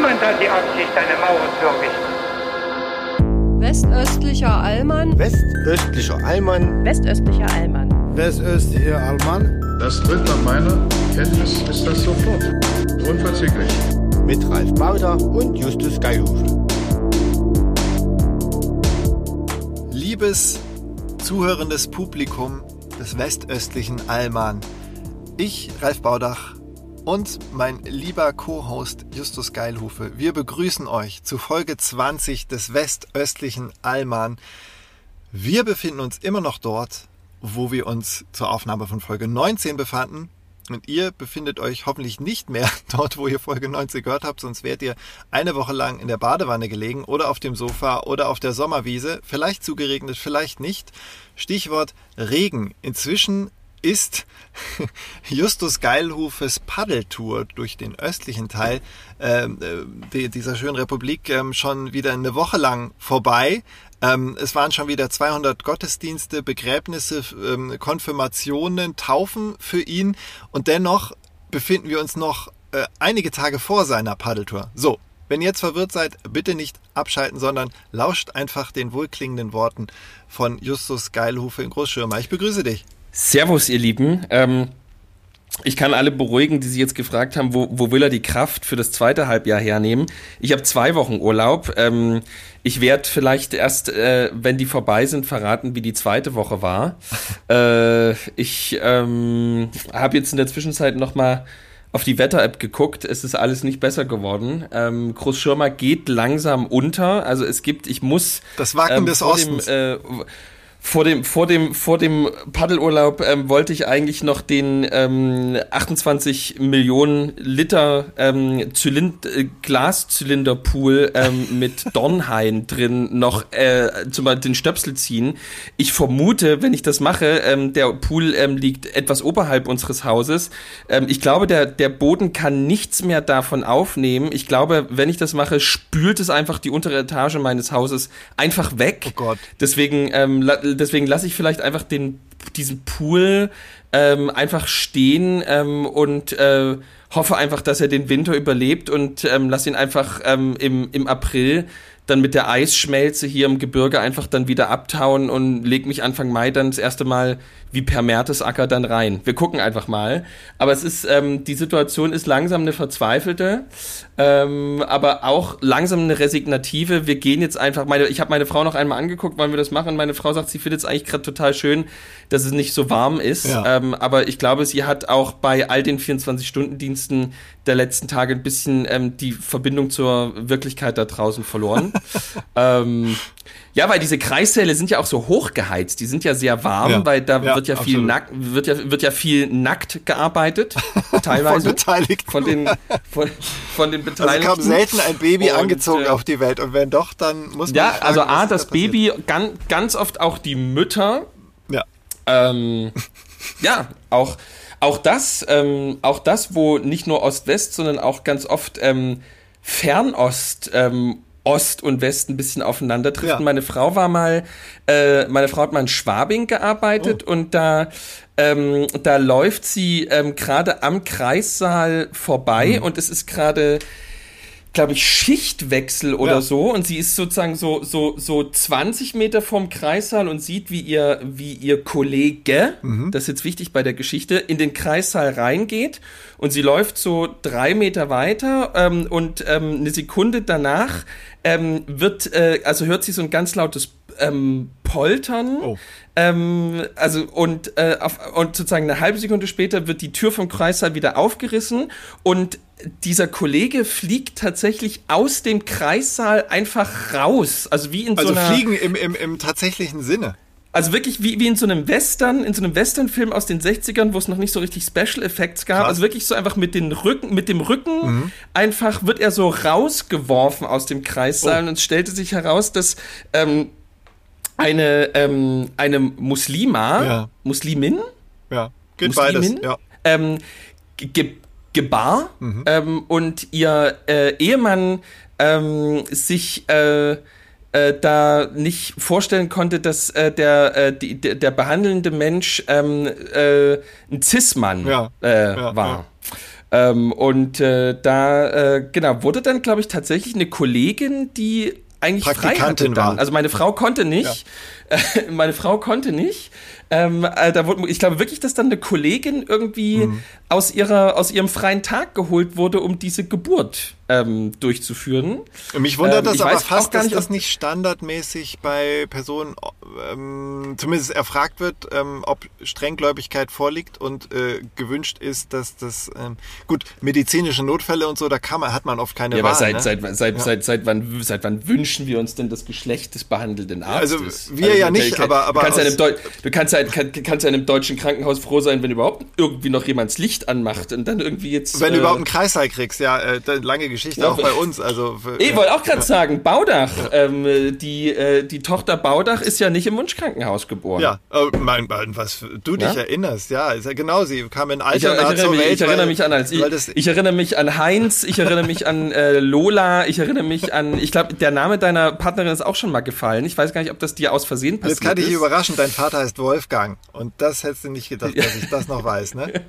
Niemand hat die Absicht, eine Mauer zu errichten. Westöstlicher Allmann. Westöstlicher Allmann. Westöstlicher Allmann. Westöstlicher Allmann. Das tritt nach meiner Kenntnis ist das sofort. Unverzüglich. Mit Ralf Bauder und Justus Geilhufe. Liebes zuhörendes Publikum des westöstlichen Allmann. Ich, Ralf Baudach, und mein lieber Co-Host Justus Geilhufe, wir begrüßen euch zu Folge 20 des westöstlichen Allmann. Wir befinden uns immer noch dort, wo wir uns zur Aufnahme von Folge 19 befanden. Und ihr befindet euch hoffentlich nicht mehr dort, wo ihr Folge 19 gehört habt, sonst wärt ihr eine Woche lang in der Badewanne gelegen oder auf dem Sofa oder auf der Sommerwiese, vielleicht zugeregnet, vielleicht nicht. Stichwort Regen. Inzwischen ist Justus Geilhufes Paddeltour durch den östlichen Teil ähm, äh, dieser schönen Republik ähm, schon wieder eine Woche lang vorbei. Ähm, es waren schon wieder 200 Gottesdienste, Begräbnisse, ähm, Konfirmationen, Taufen für ihn und dennoch befinden wir uns noch äh, einige Tage vor seiner Paddeltour. So, wenn ihr jetzt verwirrt seid, bitte nicht abschalten, sondern lauscht einfach den wohlklingenden Worten von Justus Geilhufe in Großschirmer. Ich begrüße dich. Servus, ihr Lieben. Ähm, ich kann alle beruhigen, die sich jetzt gefragt haben, wo, wo will er die Kraft für das zweite Halbjahr hernehmen. Ich habe zwei Wochen Urlaub. Ähm, ich werde vielleicht erst, äh, wenn die vorbei sind, verraten, wie die zweite Woche war. äh, ich ähm, habe jetzt in der Zwischenzeit noch mal auf die Wetter-App geguckt. Es ist alles nicht besser geworden. Ähm, Großschirmer geht langsam unter. Also es gibt, ich muss das Wacken ähm, des Ostens. Dem, äh, vor dem, vor dem, vor dem Paddelurlaub ähm, wollte ich eigentlich noch den ähm, 28 Millionen Liter ähm, Zylind äh, Glaszylinderpool ähm, mit Dornhain drin noch äh, zum Beispiel den Stöpsel ziehen. Ich vermute, wenn ich das mache, ähm, der Pool ähm, liegt etwas oberhalb unseres Hauses. Ähm, ich glaube, der, der Boden kann nichts mehr davon aufnehmen. Ich glaube, wenn ich das mache, spült es einfach die untere Etage meines Hauses einfach weg. Oh Gott. Deswegen ähm, deswegen lasse ich vielleicht einfach den, diesen Pool ähm, einfach stehen ähm, und äh, hoffe einfach, dass er den Winter überlebt und ähm, lass ihn einfach ähm, im, im April dann mit der Eisschmelze hier im Gebirge einfach dann wieder abtauen und leg mich Anfang Mai dann das erste Mal wie per Mertesacker dann rein. Wir gucken einfach mal. Aber es ist, ähm, die Situation ist langsam eine verzweifelte, ähm, aber auch langsam eine resignative. Wir gehen jetzt einfach, meine, ich habe meine Frau noch einmal angeguckt, wollen wir das machen? Meine Frau sagt, sie findet es eigentlich gerade total schön, dass es nicht so warm ist. Ja. Ähm, aber ich glaube, sie hat auch bei all den 24-Stunden-Diensten der letzten Tage ein bisschen ähm, die Verbindung zur Wirklichkeit da draußen verloren. ähm, ja, weil diese Kreissäle sind ja auch so hochgeheizt. Die sind ja sehr warm, ja, weil da ja, wird ja viel nackt, wird ja, wird ja viel nackt gearbeitet. Teilweise. von Beteiligten. Von den, von, von den Beteiligten. Also kam selten ein Baby und, angezogen äh, auf die Welt. Und wenn doch, dann muss man. Ja, fragen, also A, das da Baby, ganz, ganz oft auch die Mütter. Ja. Ähm, ja, auch, auch das, ähm, auch das, wo nicht nur Ost-West, sondern auch ganz oft ähm, Fernost ähm, Ost und West ein bisschen aufeinandertrifft. Ja. Meine Frau war mal, äh, meine Frau hat mal in Schwabing gearbeitet oh. und da ähm, da läuft sie ähm, gerade am Kreissaal vorbei mhm. und es ist gerade glaube ich, Schichtwechsel oder ja. so und sie ist sozusagen so, so, so 20 Meter vom Kreissaal und sieht, wie ihr, wie ihr Kollege, mhm. das ist jetzt wichtig bei der Geschichte, in den Kreissaal reingeht und sie läuft so drei Meter weiter ähm, und ähm, eine Sekunde danach ähm, wird, äh, also hört sie so ein ganz lautes ähm, Poltern. Oh. Ähm, also und, äh, auf, und sozusagen eine halbe Sekunde später wird die Tür vom Kreissaal wieder aufgerissen und dieser Kollege fliegt tatsächlich aus dem Kreissaal einfach raus. Also wie in also so einer. Also fliegen im, im, im tatsächlichen Sinne. Also wirklich wie, wie in so einem Western, in so einem Westernfilm aus den 60ern, wo es noch nicht so richtig Special Effects gab. Krass. Also wirklich so einfach mit den Rücken, mit dem Rücken mhm. einfach wird er so rausgeworfen aus dem Kreissaal oh. und es stellte sich heraus, dass ähm, eine, ähm, eine Muslima, ja. Muslimin, ja, geht Muslimin, beides, ja. ähm, ge gebar mhm. ähm, und ihr äh, Ehemann ähm, sich äh, äh, da nicht vorstellen konnte, dass äh, der, äh, die, der, der behandelnde Mensch ähm, äh, ein Cis-Mann ja. äh, ja, war. Ähm, und äh, da, äh, genau, wurde dann, glaube ich, tatsächlich eine Kollegin, die eigentlich frei hatte Praktikantin dann. war. Also meine Frau konnte nicht. meine Frau konnte nicht. Ähm, äh, da wurde, ich glaube wirklich, dass dann eine Kollegin irgendwie Mhm. aus, ihrer, aus ihrem freien Tag geholt wurde, um diese Geburt ähm, durchzuführen. Mich wundert Ähm, das ich aber fast, gar dass nicht, das ob- nicht standardmäßig bei Personen, ähm, zumindest erfragt wird, ähm, ob Strenggläubigkeit vorliegt und äh, gewünscht ist, dass das, ähm, gut, medizinische Notfälle und so, da kann man, hat man oft keine Ja, Wahl. aber seit, ne? seit, seit, seit, seit, wann, seit wann wünschen wir uns denn das Geschlecht des behandelnden Arztes? Also, wir ja nicht, aber- aber kannst, ja du kannst, ja, kann, kannst ja in einem deutschen Krankenhaus froh sein, wenn überhaupt irgendwie noch jemand das Licht anmacht und dann irgendwie jetzt. Wenn äh, du überhaupt einen Kreißsaal kriegst, ja, äh, lange Geschichte Ja, auch bei uns. Also für, Ich wollte auch gerade sagen, Baudach. Ähm, die, äh, die Tochter Baudach ist ja nicht im Wunschkrankenhaus geboren. ja, äh, mein, was du dich Ja? erinnerst, ja, ist ja genau, sie kam in Ich, Alter ich, erinnere mich, Welt. ich erinnere weil- mich an als ich, das, ich erinnere mich an Heinz, ich erinnere mich an äh, Lola, ich erinnere mich an, ich glaube, der Name deiner Partnerin ist auch schon mal gefallen. Ich weiß gar nicht, ob das dir aus Versehen passiert Jetzt kann ich dich ist. überraschen, dein Vater heißt Wolfgang. Und das hättest du nicht gedacht, dass ich das noch weiß, ne?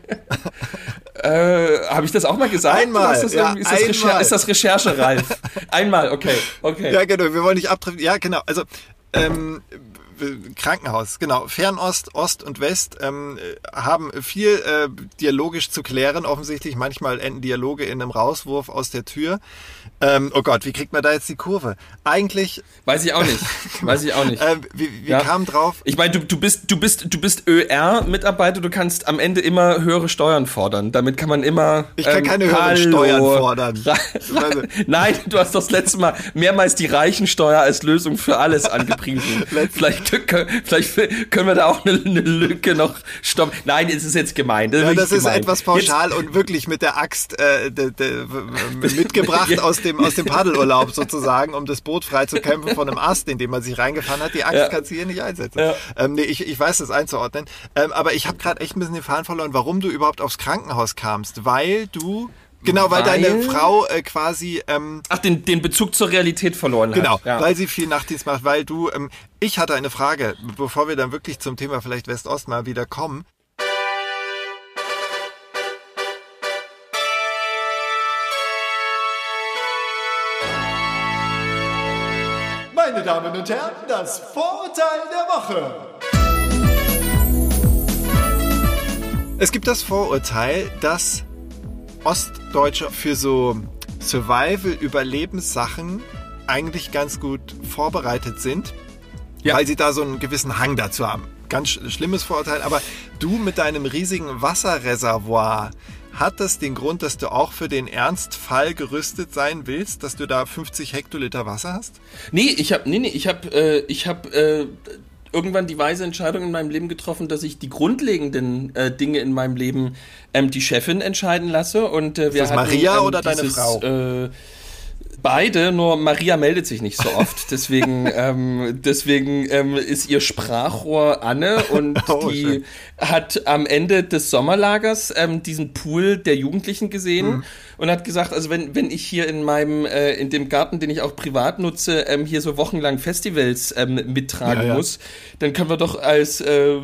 Äh, Habe ich das auch mal gesagt? Einmal, Ist das, ja, ist das, einmal. ist das Recherche, Ralf? einmal, okay, okay. Ja, genau, wir wollen nicht abtreffen. Ja, genau. Also, ähm, Krankenhaus, genau. Fernost, Ost und West ähm, haben viel äh, dialogisch zu klären. Offensichtlich manchmal enden Dialoge in einem Rauswurf aus der Tür. Ähm, oh Gott, wie kriegt man da jetzt die Kurve? Eigentlich, Weiß ich auch nicht. Weiß ich auch nicht. äh, wir, wir Ja. kamen drauf. Ich meine, du, du bist, du bist, du bist ÖR-Mitarbeiter, du kannst am Ende immer höhere Steuern fordern. Damit kann man immer. Ich kann ähm, keine höheren. Steuern fordern. Nein, du hast doch das letzte Mal mehrmals die Reichensteuer als Lösung für alles angepriesen. vielleicht, vielleicht können wir da auch eine, eine Lücke noch stoppen. Nein, es ist jetzt gemein. Das ist, Ja, das ist gemein. etwas pauschal und wirklich mit der Axt äh, de, de, mitgebracht aus dem aus dem Paddelurlaub sozusagen, um das Boot frei zu kämpfen von einem Ast, in dem man sich reingefahren hat. Die Axt Ja. kannst du hier nicht einsetzen. Ja. Ähm, nee, ich, ich weiß das einzuordnen. Ähm, aber ich habe gerade echt ein bisschen den Faden verloren, warum du überhaupt aufs Krankenhaus kamst. Weil du, genau, weil, Weil- deine Frau äh, quasi... Ähm, Ach, den, den Bezug zur Realität verloren Genau, hat. Ja. weil sie viel Nachtdienst macht, weil du, ähm, ich hatte eine Frage, bevor wir dann wirklich zum Thema vielleicht West-Ost mal wieder kommen. Meine Damen und Herren, das Vorurteil der Woche. Es gibt das Vorurteil, dass Ostdeutsche für so Survival-Überlebenssachen eigentlich ganz gut vorbereitet sind, Ja. weil sie da so einen gewissen Hang dazu haben. Ganz sch schlimmes Vorurteil, aber du mit deinem riesigen Wasserreservoir, hat das den Grund, dass du auch für den Ernstfall gerüstet sein willst, dass du da 50 Hektoliter Wasser hast? Nee, ich habe nee, nee, ich habe äh, ich habe äh, irgendwann die weise Entscheidung in meinem Leben getroffen, dass ich die grundlegenden äh, Dinge in meinem Leben ähm, die Chefin entscheiden lasse und äh, wir das hatten, Maria ähm, oder deine dieses, Frau? Äh, Beide, nur Maria meldet sich nicht so oft. Deswegen, ähm, deswegen ähm, ist ihr Sprachrohr Anne und Oh, die schön. hat am Ende des Sommerlagers ähm, diesen Pool der Jugendlichen gesehen Mhm. und hat gesagt, also wenn, wenn ich hier in meinem, äh, in dem Garten, den ich auch privat nutze, ähm, hier so wochenlang Festivals ähm, mittragen Ja, ja. muss, dann können wir doch als äh,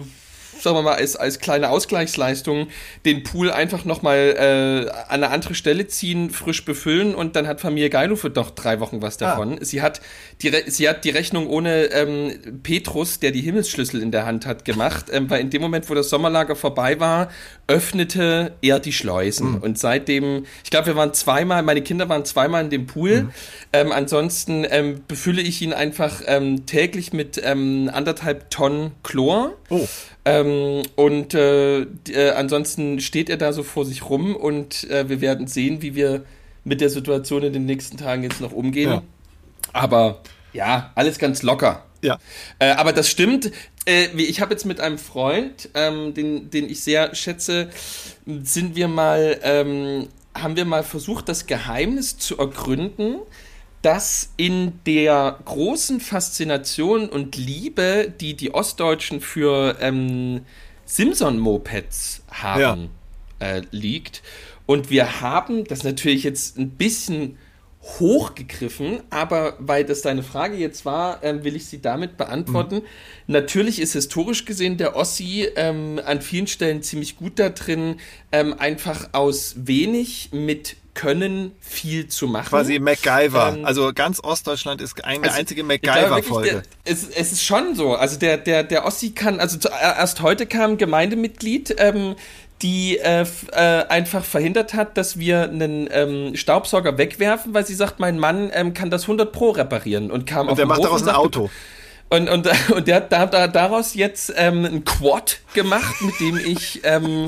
sagen wir mal, als, als kleine Ausgleichsleistung den Pool einfach nochmal äh, an eine andere Stelle ziehen, frisch befüllen und dann hat Familie Geilufe doch drei Wochen was davon. Sie, hat die Re sie hat die Rechnung ohne ähm, Petrus, der die Himmelsschlüssel in der Hand hat, gemacht, ähm, weil in dem Moment, wo das Sommerlager vorbei war, öffnete er die Schleusen. Und seitdem, ich glaube, wir waren zweimal, meine Kinder waren zweimal in dem Pool. Ähm, ansonsten ähm, befülle ich ihn einfach ähm, täglich mit ähm, anderthalb Tonnen Chlor. Oh. Ähm, und äh, äh, ansonsten steht er da so vor sich rum und äh, wir werden sehen, wie wir mit der Situation in den nächsten Tagen jetzt noch umgehen. Ja. Aber ja, alles ganz locker. Ja. Äh, aber das stimmt. Äh, ich habe jetzt mit einem Freund, ähm, den, den ich sehr schätze, sind wir mal, ähm, haben wir mal versucht, das Geheimnis zu ergründen, dass in der großen Faszination und Liebe, die die Ostdeutschen für ähm, Simson-Mopeds haben, äh, liegt. Und wir haben, das natürlich jetzt ein bisschen hochgegriffen, aber weil das deine Frage jetzt war, ähm, will ich sie damit beantworten. Mhm. Natürlich ist historisch gesehen der Ossi ähm, an vielen Stellen ziemlich gut da drin, ähm, einfach aus wenig mit können, viel zu machen. Quasi MacGyver. Ähm, also ganz Ostdeutschland ist eine also einzige MacGyver-Folge. Es, es, ist schon so. Also der, der, der Ossi kann, also zu, erst heute kam Gemeindemitglied, ähm, die äh, äh, einfach verhindert hat, dass wir einen ähm, Staubsauger wegwerfen, weil sie sagt, mein Mann ähm, kann das 100 Pro reparieren und kam und auf der macht daraus ein Auto. Und, und, und der hat da, da, daraus jetzt ähm, ein Quad gemacht, mit dem ich, ähm,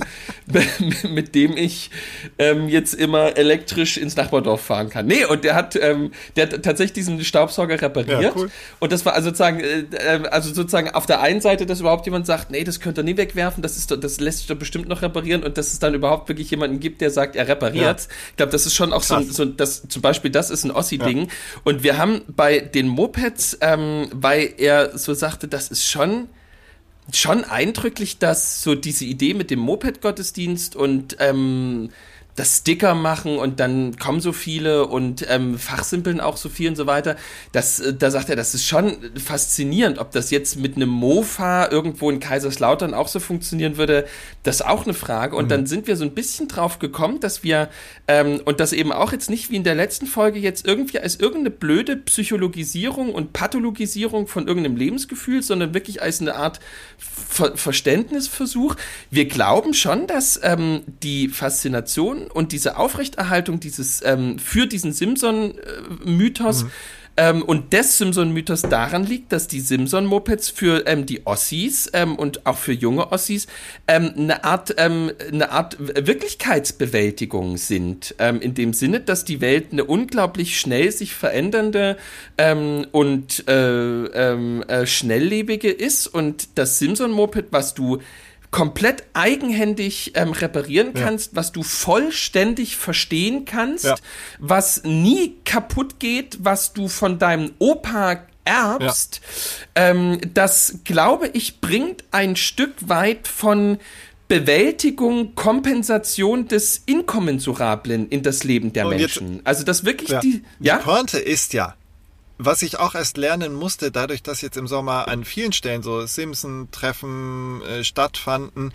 mit dem ich ähm, jetzt immer elektrisch ins Nachbardorf fahren kann. Nee, und der hat, ähm, der hat tatsächlich diesen Staubsauger repariert. Ja, cool. Und das war also sozusagen, äh, äh, also sozusagen auf der einen Seite, dass überhaupt jemand sagt, nee, das könnt ihr nie wegwerfen, das ist, das lässt sich doch bestimmt noch reparieren und dass es dann überhaupt wirklich jemanden gibt, der sagt, er repariert. Ja. Ich glaube, das ist schon auch so, so das, zum Beispiel, das ist ein Ossi-Ding. Ja. Und wir haben bei den Mopeds, ähm, weil er so sagte, das ist schon schon eindrücklich, dass so diese Idee mit dem Moped-Gottesdienst und ähm, das Sticker machen und dann kommen so viele und ähm, fachsimpeln auch so viel und so weiter. Das, äh, da sagt er, das ist schon faszinierend, ob das jetzt mit einem Mofa irgendwo in Kaiserslautern auch so funktionieren würde. Das ist auch eine Frage. Und mhm. dann sind wir so ein bisschen drauf gekommen, dass wir ähm, und das eben auch jetzt nicht wie in der letzten Folge jetzt irgendwie als irgendeine blöde Psychologisierung und Pathologisierung von irgendeinem Lebensgefühl, sondern wirklich als eine Art Ver Verständnisversuch. Wir glauben schon, dass ähm, die Faszination und diese Aufrechterhaltung dieses ähm, für diesen Simson-Mythos mhm. ähm, und des Simson-Mythos daran liegt, dass die Simson-Mopeds für ähm, die Ossis ähm, und auch für junge Ossis ähm, eine Art ähm, eine Art Wirklichkeitsbewältigung sind, in dem Sinne, dass die Welt eine unglaublich schnell sich verändernde und äh, äh, schnelllebige ist und das Simson-Moped, was du komplett eigenhändig ähm, reparieren kannst, ja. was du vollständig verstehen kannst, ja. was nie kaputt geht, was du von deinem Opa erbst, ja. ähm, das glaube ich bringt ein Stück weit von Bewältigung, Kompensation des Inkommensurablen in das Leben der Und Menschen. Jetzt, also das wirklich die, ja? Die Pointe ist ja, was ich auch erst lernen musste, dadurch, dass jetzt im Sommer an vielen Stellen so Simpson-Treffen äh, stattfanden,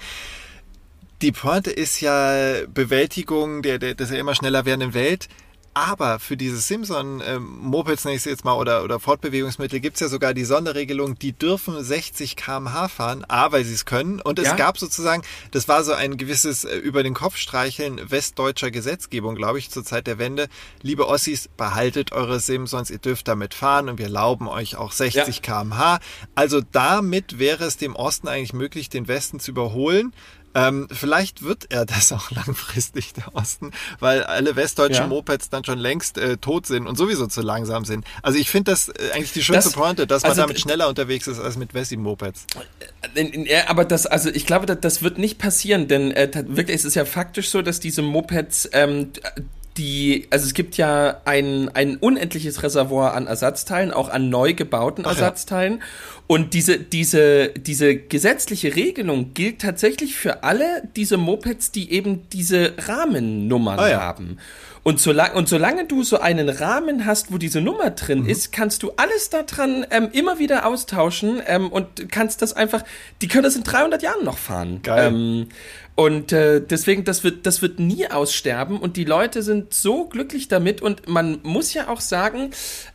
die Pointe ist ja Bewältigung der, der, der immer schneller werdenden Welt. Aber für diese Simson-Mopeds, ähm, nenne ich jetzt mal, oder, oder Fortbewegungsmittel, gibt's ja sogar die Sonderregelung, die dürfen 60 km/h fahren, A, weil sie es können. Und es ja. gab sozusagen, das war so ein gewisses äh, über den Kopf streicheln westdeutscher Gesetzgebung, glaube ich, zur Zeit der Wende. Liebe Ossis, behaltet eure Simsons, ihr dürft damit fahren und wir erlauben euch auch 60 ja. km/h. Also damit wäre es dem Osten eigentlich möglich, den Westen zu überholen. Ähm, vielleicht wird er das auch langfristig, der Osten, weil alle westdeutschen ja. Mopeds dann schon längst äh, tot sind und sowieso zu langsam sind. Also ich finde das äh, eigentlich die schönste das, Pointe, dass also man damit schneller unterwegs ist als mit Wessi-Mopeds. Äh, aber das, also ich glaube, das, das wird nicht passieren, denn äh, wirklich es ist ja faktisch so, dass diese Mopeds ähm, die, also es gibt ja ein, ein unendliches Reservoir an Ersatzteilen, auch an neu gebauten Ersatzteilen. Ja. Und diese, diese, diese gesetzliche Regelung gilt tatsächlich für alle diese Mopeds, die eben diese Rahmennummern ah, ja. haben. Und, solang, und solange du so einen Rahmen hast, wo diese Nummer drin mhm. ist, kannst du alles daran ähm, immer wieder austauschen ähm, und kannst das einfach, die können das in 300 Jahren noch fahren. Geil. Ähm, und äh, deswegen, das wird, das wird nie aussterben und die Leute sind so glücklich damit und man muss ja auch sagen,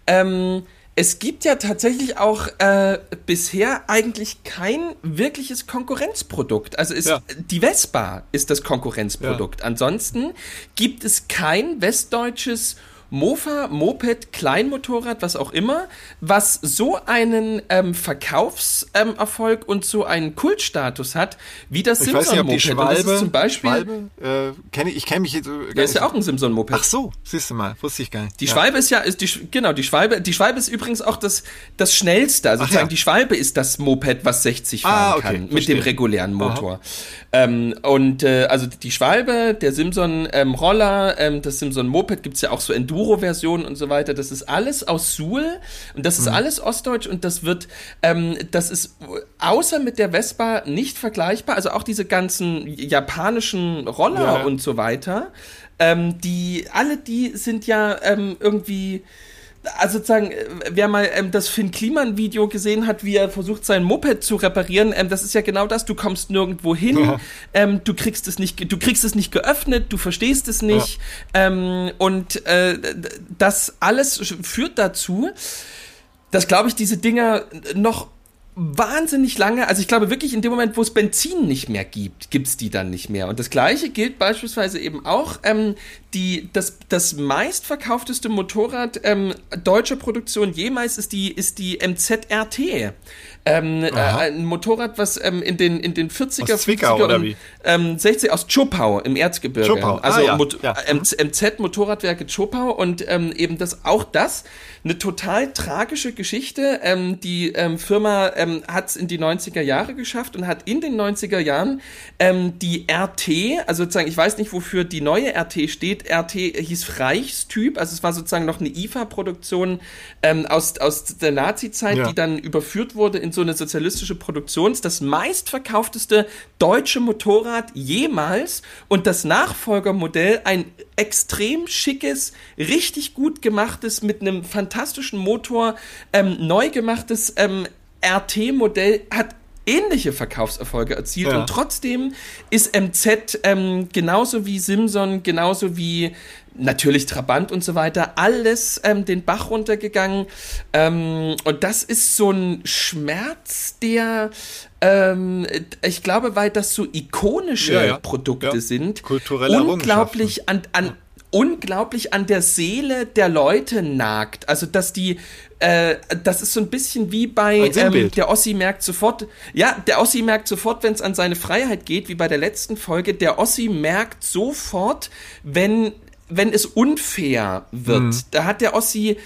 ähm, es gibt ja tatsächlich auch äh, bisher eigentlich kein wirkliches Konkurrenzprodukt. Also ist, ja. die Vespa ist das Konkurrenzprodukt. Ja. Ansonsten gibt es kein westdeutsches Mofa, Moped, Kleinmotorrad, was auch immer, was so einen ähm, Verkaufserfolg ähm, und so einen Kultstatus hat, wie das Simson-Moped. Schwalbe, zum Beispiel. Schwalbe, äh, kenn ich, ich kenne mich jetzt. Äh, ja, ist ja auch ein Simson-Moped. Ach so, siehst du mal, wusste ich gar nicht. Die ja. Schwalbe ist ja, ist die, genau, die Schwalbe, die Schwalbe ist übrigens auch das, das schnellste. Also sozusagen, ja. die Schwalbe ist das Moped, was 60 fahren ah, okay, kann, verstehe. mit dem regulären Motor. Ähm, und äh, also die Schwalbe, der Simson ähm, Roller, ähm, das Simson Moped gibt's ja auch so Enduro Enduro-Version und so weiter. Das ist alles aus Suhl und das ist mhm. alles ostdeutsch und das wird, ähm, das ist außer mit der Vespa nicht vergleichbar. Also auch diese ganzen japanischen Roller ja. und so weiter ähm, die, alle die sind ja ähm, irgendwie also sozusagen, äh, wer mal ähm, das Finn Kliman Video gesehen hat, wie er versucht sein Moped zu reparieren, ähm, das ist ja genau das. Du kommst nirgendwo hin, ja. ähm, du kriegst es nicht, du kriegst es nicht geöffnet, du verstehst es nicht ja. Ähm, und äh, das alles führt dazu, dass glaube ich diese Dinger noch wahnsinnig lange, also ich glaube wirklich in dem Moment, wo es Benzin nicht mehr gibt, gibt es die dann nicht mehr. Und das gleiche gilt beispielsweise eben auch, ähm, die, das, das meistverkaufteste Motorrad ähm, deutscher Produktion jemals ist die, ist die MZRT. Ähm, äh, ein Motorrad, was ähm, in, den, in den 40er, aus Zwickau, 50er und ähm, 60 aus Chopau im Erzgebirge. Chopau. Also ah, ja. ja. MZ Motorradwerke Chopau und ähm, eben das auch das eine total tragische Geschichte. Ähm, die ähm, Firma hat es in die 90er Jahre geschafft und hat in den 90er Jahren die RT, also sozusagen, ich weiß nicht, wofür die neue RT steht. RT hieß Reichstyp, also es war sozusagen noch eine IFA-Produktion aus, aus der Nazi-Zeit, ja. die dann überführt wurde in so eine sozialistische Produktion. Das meistverkaufteste deutsche Motorrad jemals und das Nachfolgermodell ein extrem schickes, richtig gut gemachtes, mit einem fantastischen Motor, ähm, neu gemachtes ähm, RT-Modell hat ähnliche Verkaufserfolge erzielt ja. und trotzdem ist MZ ähm, genauso wie Simson, genauso wie natürlich Trabant und so weiter, alles ähm, den Bach runtergegangen. Ähm, und das ist so ein Schmerz, der, ähm, ich glaube, weil das so ikonische ja, ja. Produkte ja. sind, Kulturelle unglaublich an, an unglaublich an der Seele der Leute nagt. Also, dass die, äh, das ist so ein bisschen wie bei ähm, der Ossi merkt sofort, ja, der Ossi merkt sofort, wenn es an seine Freiheit geht, wie bei der letzten Folge. Der Ossi merkt sofort, wenn wenn es unfair wird. Mhm. Da hat der Ossi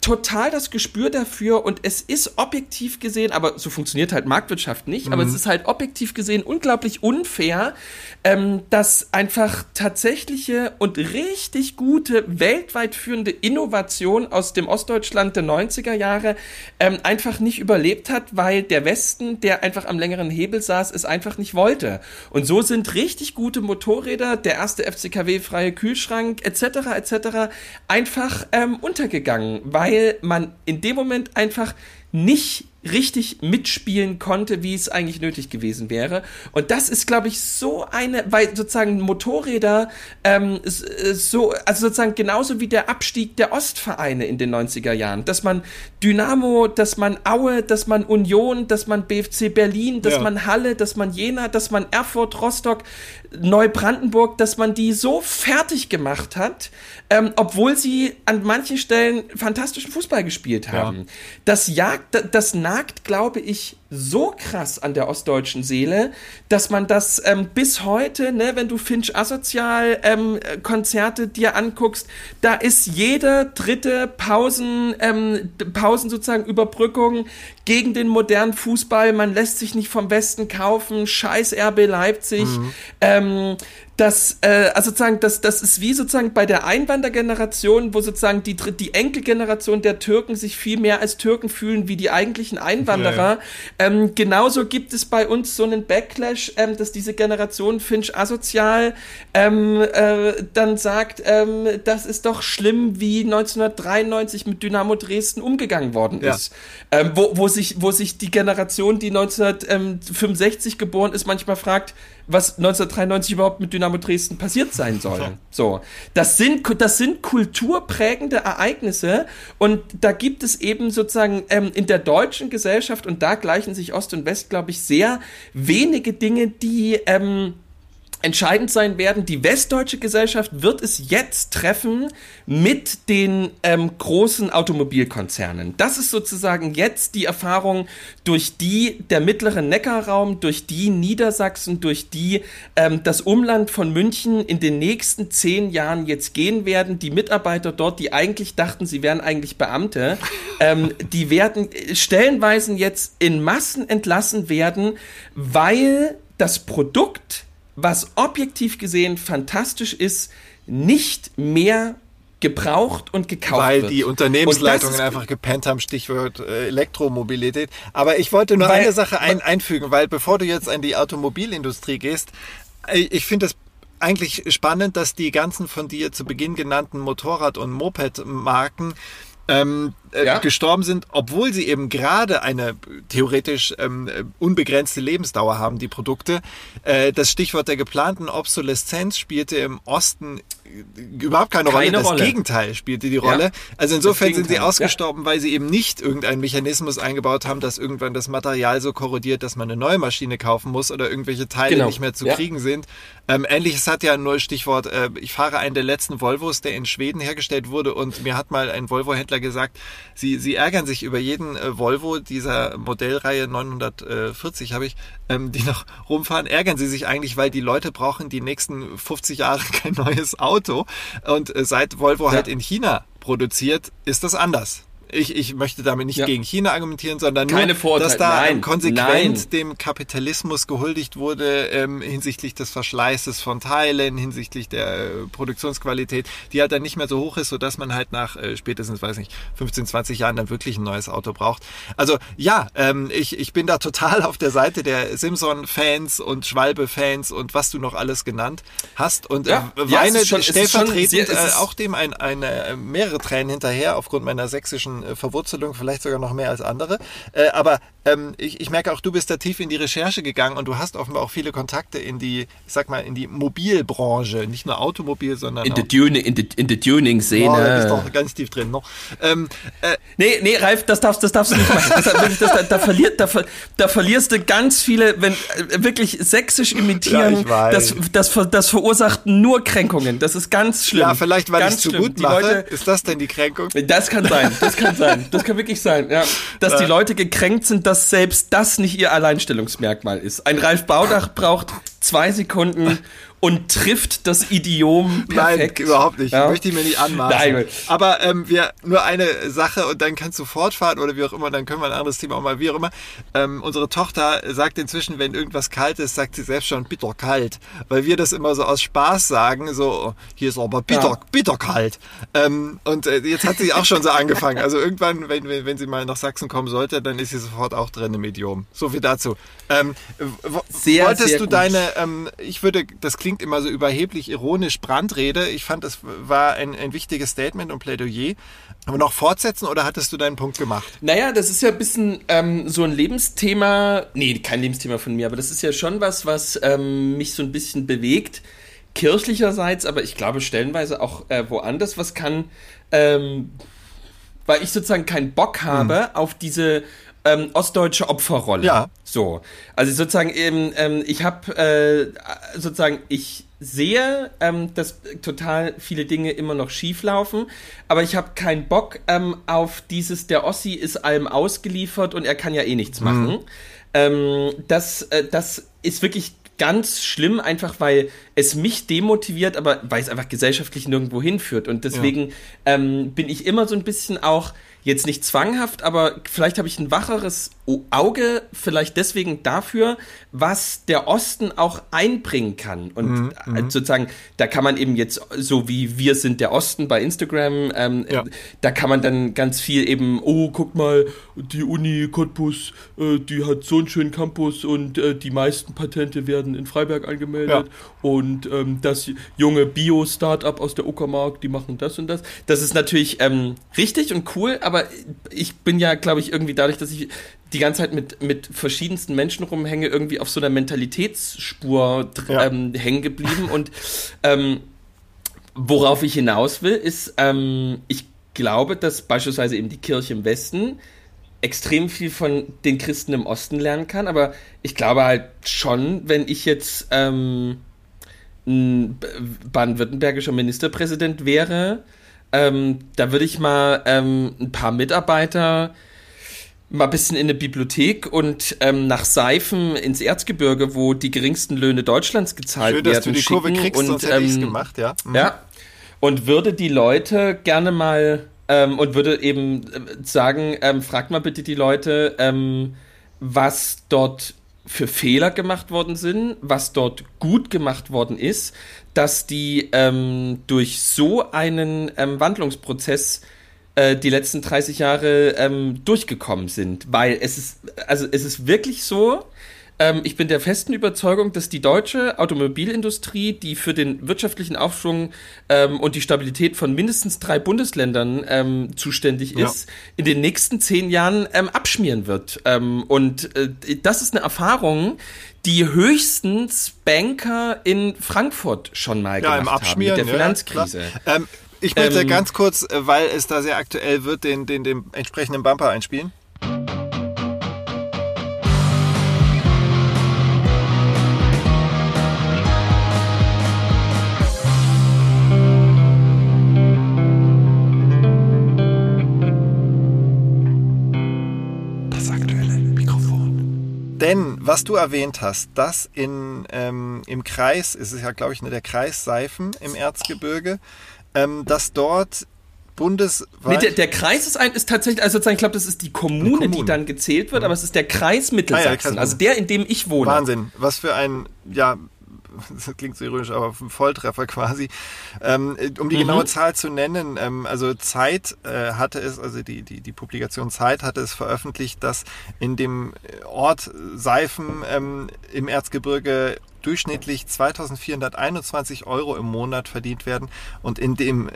total das Gespür dafür und es ist objektiv gesehen, aber so funktioniert halt Marktwirtschaft nicht, mhm. aber es mhm. ist halt objektiv gesehen unglaublich unfair, ähm, dass einfach tatsächliche und richtig gute, weltweit führende Innovation aus dem Ostdeutschland der 90er Jahre ähm, einfach nicht überlebt hat, weil der Westen, der einfach am längeren Hebel saß, es einfach nicht wollte. Und so sind richtig gute Motorräder, der erste FCKW-freie Kühlschrank etc. etc. einfach ähm, untergegangen, weil weil man in dem Moment einfach nicht richtig mitspielen konnte, wie es eigentlich nötig gewesen wäre. Und das ist, glaube ich, so eine, weil sozusagen Motorräder ähm, so, also sozusagen genauso wie der Abstieg der Ostvereine in den 90er Jahren, dass man Dynamo, dass man Aue, dass man Union, dass man BFC Berlin, dass ja. man Halle, dass man Jena, dass man Erfurt, Rostock, Neubrandenburg, dass man die so fertig gemacht hat, ähm, obwohl sie an manchen Stellen fantastischen Fußball gespielt haben. Ja. Das jagt, das nagt, glaube ich, so krass an der ostdeutschen Seele, dass man das ähm, bis heute, ne, wenn du Finch Asozial ähm, Konzerte dir anguckst, da ist jede dritte Pausen, ähm, Pausen sozusagen Überbrückung gegen den modernen Fußball. Man lässt sich nicht vom Westen kaufen. Scheiß RB Leipzig. Mhm. Ähm, das, äh, also sozusagen, das, das ist wie sozusagen bei der Einwandergeneration, wo sozusagen die, die Enkelgeneration der Türken sich viel mehr als Türken fühlen wie die eigentlichen Einwanderer. Ja, ja. Ähm, genauso gibt es bei uns so einen Backlash, ähm, dass diese Generation Finch asozial ähm, äh, dann sagt, ähm, das ist doch schlimm, wie 1993 mit Dynamo Dresden umgegangen worden ist. Ja. Ähm, wo, wo, sich, wo sich die Generation, die 1965 geboren ist, manchmal fragt, was 1993 überhaupt mit Dynamo Dresden passiert sein soll. So, das sind das sind kulturprägende Ereignisse und da gibt es eben sozusagen ähm, in der deutschen Gesellschaft und da gleichen sich Ost und West, glaube ich, sehr wenige Dinge, die ähm, entscheidend sein werden. Die westdeutsche Gesellschaft wird es jetzt treffen mit den ähm, großen Automobilkonzernen. Das ist sozusagen jetzt die Erfahrung, durch die der mittlere Neckarraum, durch die Niedersachsen, durch die ähm, das Umland von München in den nächsten zehn Jahren jetzt gehen werden. Die Mitarbeiter dort, die eigentlich dachten, sie wären eigentlich Beamte, ähm, die werden stellenweise jetzt in Massen entlassen werden, weil das Produkt was objektiv gesehen fantastisch ist, nicht mehr gebraucht und gekauft Weil wird. die Unternehmensleitungen einfach gepennt haben, Stichwort äh, Elektromobilität. Aber ich wollte nur weil, eine Sache ein, einfügen, weil bevor du jetzt an die Automobilindustrie gehst, ich finde das eigentlich spannend, dass die ganzen von dir zu Beginn genannten Motorrad- und Moped-Marken ähm, äh, Ja. gestorben sind, obwohl sie eben gerade eine theoretisch ähm, äh, unbegrenzte Lebensdauer haben, die Produkte. Äh, das Stichwort der geplanten Obsoleszenz spielte im Osten äh, überhaupt keine, Rolle. Keine Das Rolle. Gegenteil spielte die Rolle. Also insofern sind sie ausgestorben, weil sie eben nicht irgendeinen Mechanismus eingebaut haben, dass irgendwann das Material so korrodiert, dass man eine neue Maschine kaufen muss oder irgendwelche Teile Genau. nicht mehr zu Ja. kriegen sind. Ähm, Ähnliches hat ja nur Stichwort, äh, ich fahre einen der letzten Volvos, der in Schweden hergestellt wurde und mir hat mal ein Volvo-Händler gesagt, sie, sie ärgern sich über jeden äh, Volvo dieser Modellreihe 940 habe ich, ähm, die noch rumfahren, ärgern sie sich eigentlich, weil die Leute brauchen die nächsten 50 Jahre kein neues Auto. Und äh, seit Volvo halt in China produziert, ist das anders. Ich, ich möchte damit nicht Ja. gegen China argumentieren, sondern Keine nur, Vorurteile. dass da Nein, ähm, konsequent nein. dem Kapitalismus gehuldigt wurde ähm, hinsichtlich des Verschleißes von Teilen, hinsichtlich der äh, Produktionsqualität, die halt dann nicht mehr so hoch ist, sodass man halt nach äh, spätestens, weiß nicht, 15, 20 Jahren dann wirklich ein neues Auto braucht. Also ja, ähm, ich, ich bin da total auf der Seite der Simpson-Fans und Schwalbe-Fans und was du noch alles genannt hast und Ja. äh, Ja, es weine ist schon- ist schon stellvertretend sehr- äh, auch dem ein, eine, äh, mehrere Tränen hinterher aufgrund meiner sächsischen äh, Verwurzelung, vielleicht sogar noch mehr als andere. Äh, aber ähm, ich, ich merke auch, du bist da tief in die Recherche gegangen und du hast offenbar auch viele Kontakte in die, ich sag mal, in die Mobilbranche, nicht nur Automobil, sondern In der Tune, in der, in der Oh, da bist Tuning-Szene. du auch ganz tief drin noch. Ähm, äh, Nee, nee, Ralf, das darfst, das darfst du nicht machen. Das, das, da, da, verliert, da, da verlierst du ganz viele, wenn äh, wirklich sächsisch Ja, imitieren, weiß. das, das, das verursacht nur Kränkungen. Das ist ganz schlimm. ja, vielleicht, weil ich es zu schlimm. gut Die mache. Leute, ist das denn die Kränkung? das kann sein, das kann sein, das kann wirklich sein, ja. Dass die Leute gekränkt sind, dass selbst das nicht ihr Alleinstellungsmerkmal ist. Ein Ralf Baudach braucht zwei Sekunden und trifft das Idiom perfekt. Nein, überhaupt nicht. Ja. Möchte ich mir nicht anmaßen. Nein. Aber ähm, wir nur eine Sache und dann kannst du fortfahren oder wie auch immer, dann können wir ein anderes Thema auch mal, wie auch immer. Ähm, unsere Tochter sagt inzwischen, wenn irgendwas kalt ist, sagt sie selbst schon bitter kalt. Weil wir das immer so aus Spaß sagen, so, oh, hier ist aber bitter, Ja. bitter kalt. Ähm, und äh, jetzt hat sie auch schon so angefangen. Also irgendwann, wenn, wenn, wenn sie mal nach Sachsen kommen sollte, dann ist sie sofort auch drin im Idiom. So viel dazu. Ähm, Sehr, wolltest sehr du gut. deine, ähm, ich würde, das klingt immer so überheblich ironisch, Brandrede. Ich fand, das war ein, ein wichtiges Statement und Plädoyer. Aber noch fortsetzen oder hattest du deinen Punkt gemacht? Naja, das ist ja ein bisschen ähm, so ein Lebensthema. Nee, kein Lebensthema von mir, aber das ist ja schon was, was ähm, mich so ein bisschen bewegt. Kirchlicherseits, aber ich glaube stellenweise auch äh, woanders was kann. Ähm, weil ich sozusagen keinen Bock habe auf diese ähm, ostdeutsche Opferrolle. Ja. So. Also sozusagen eben, ähm, ich habe äh, sozusagen, ich sehe, ähm, dass total viele Dinge immer noch schief laufen, aber ich habe keinen Bock ähm, auf dieses, der Ossi ist allem ausgeliefert und er kann ja eh nichts machen. Ähm, das, äh, das ist wirklich ganz schlimm, einfach weil es mich demotiviert, aber weil es einfach gesellschaftlich nirgendwo hinführt. Und deswegen ähm, bin ich immer so ein bisschen auch, jetzt nicht zwanghaft, aber vielleicht habe ich ein wacheres Auge, vielleicht deswegen dafür, was der Osten auch einbringen kann. Und äh, sozusagen, da kann man eben jetzt, so wie wir sind der Osten bei Instagram, ähm, Ja. da kann man dann ganz viel eben, oh, guck mal, die Uni Cottbus, äh, die hat so einen schönen Campus und äh, die meisten Patente werden in Freiberg angemeldet und ähm, das junge Bio-Startup aus der Uckermark, die machen das und das. Das ist natürlich ähm, richtig und cool, aber ich bin ja, glaube ich, irgendwie dadurch, dass ich die ganze Zeit mit, mit verschiedensten Menschen rumhänge, irgendwie auf so einer Mentalitätsspur Ja. ähm, hängen geblieben und ähm, Worauf ich hinaus will, ist, ähm, ich glaube, dass beispielsweise eben die Kirche im Westen extrem viel von den Christen im Osten lernen kann, aber ich glaube halt schon, wenn ich jetzt ähm, ein baden-württembergischer Ministerpräsident wäre, ähm, da würde ich mal ähm, ein paar Mitarbeiter mal ein bisschen in eine Bibliothek und ähm, nach Seifen ins Erzgebirge, wo die geringsten Löhne Deutschlands gezahlt Schön, werden, dass du die Kurve kriegst, und, sonst hätte ähm, gemacht, ja. Mhm. ja. Und würde die Leute gerne mal ähm, und würde eben äh, sagen, ähm, fragt mal bitte die Leute, ähm, was dort für Fehler gemacht worden sind, was dort gut gemacht worden ist, dass die ähm, durch so einen ähm, Wandlungsprozess äh, die letzten 30 Jahre ähm, durchgekommen sind. Weil es ist, also es ist wirklich so, Ähm, ich bin der festen Überzeugung, dass die deutsche Automobilindustrie, die für den wirtschaftlichen Aufschwung ähm, und die Stabilität von mindestens drei Bundesländern ähm, zuständig ist, ja. in den nächsten zehn Jahren ähm, abschmieren wird. Ähm, und äh, das ist eine Erfahrung, die höchstens Banker in Frankfurt schon mal ja, gemacht haben mit der Finanzkrise. Ja, ähm, ich möchte ganz kurz, äh, weil es da sehr aktuell wird, den, den, den entsprechenden Bumper einspielen. Denn was du erwähnt hast, dass in, ähm, im Kreis, es ist ja glaube ich nur der Kreis Seifen im Erzgebirge, ähm, dass dort bundesweit. Nee, der, der, Kreis ist, ein, ist tatsächlich, also sozusagen, ich glaube, das ist die Kommune, Kommune, die dann gezählt wird, mhm. aber es ist der Kreis Mittelsachsen, ah, ja, also der, in dem ich wohne. Wahnsinn, was für ein, ja, das klingt so ironisch, aber ein Volltreffer quasi. Ähm, um die mhm. genaue Zahl zu nennen, ähm, also Zeit äh, hatte es, also die, die, die Publikation Zeit hatte es veröffentlicht, dass in dem Ort Seifen ähm, im Erzgebirge durchschnittlich 2421 Euro im Monat verdient werden und in dem